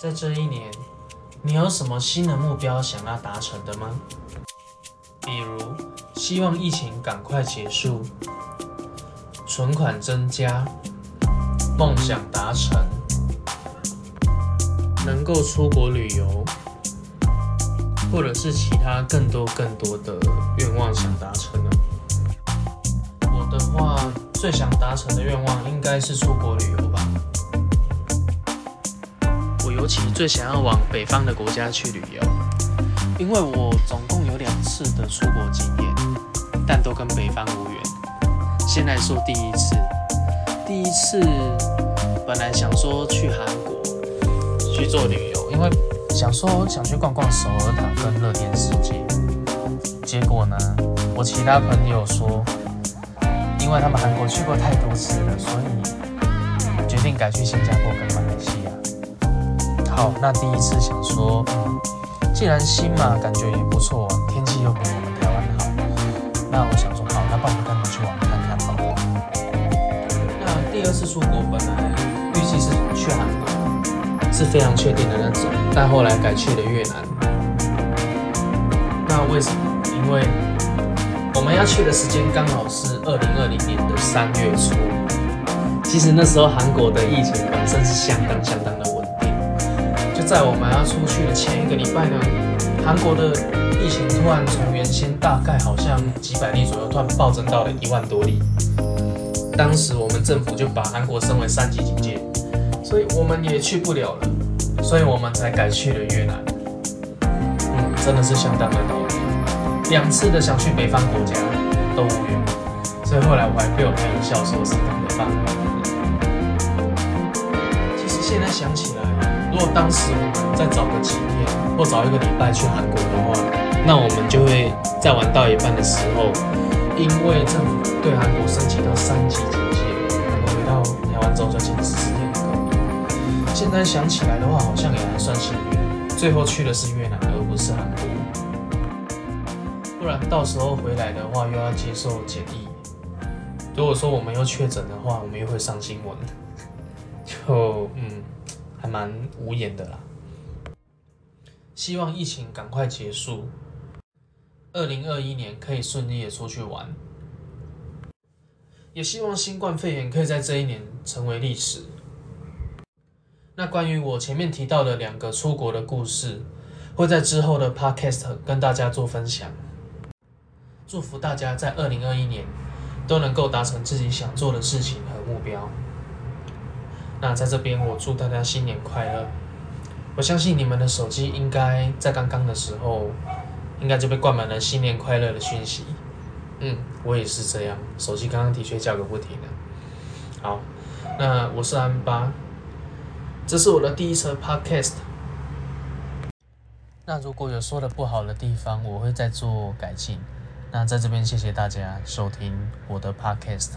在这一年，你有什么新的目标想要达成的吗？比如，希望疫情赶快结束，存款增加，梦想达成，能够出国旅游，或者是其他更多更多的愿望想达成呢？我的话，最想达成的愿望应该是出国旅游吧。尤其最想要往北方的国家去旅游，因为我总共有两次的出国经验，但都跟北方无缘。先来说第一次，第一次本来想说去韩国去做旅游，因为想说想去逛逛首尔塔跟乐天世界。结果呢，我其他朋友说，因为他们韩国去过太多次了，所以决定改去新加坡跟好，那第一次想说，嗯，既然新马，感觉也不错，天气又比我们台湾好，那我想说，好，那帮我们干嘛去玩看看好了。那第二次出国本来预计是去韩国，是非常确定的那种，但后来改去了越南。那为什么？因为我们要去的时间刚好是二零二零年的三月初，其实那时候韩国的疫情本身是相当相当在我们要出去的前一个礼拜呢，韩国的疫情突然从原先大概好像几百例左右，突然暴增到了一万多例。当时我们政府就把韩国升为三级警戒，所以我们也去不了了，所以我们才改去了越南。嗯，真的是相当的倒霉，两次的想去北方国家都无缘，所以后来我还被我朋友笑说是当北方。其实现在想起来，如果当时我们再找个几天或早一个礼拜去韩国的话，那我们就会在玩到一半的时候，因为政府对韩国升级到三级警戒，然后回到台湾之后就进十四天的隔离。现在想起来的话，好像也还算幸运，最后去的是越南，而不是韩国。不然到时候回来的话，又要接受检疫。如果说我们又确诊的话，我们又会上新闻，就嗯，还蛮无言的啦。希望疫情赶快结束，二零二一年可以顺利的出去玩，也希望新冠肺炎可以在这一年成为历史。那关于我前面提到的两个出国的故事，会在之后的 podcast 跟大家做分享。祝福大家在二零二一年都能够达成自己想做的事情和目标。那在这边，我祝大家新年快乐！我相信你们的手机应该在刚刚的时候，应该就被灌满了新年快乐的讯息。嗯，我也是这样，手机刚刚的确叫个不停的。好，那我是安巴，这是我的第一车 podcast。那如果有说的不好的地方，我会再做改进。那在这边谢谢大家收听我的 podcast。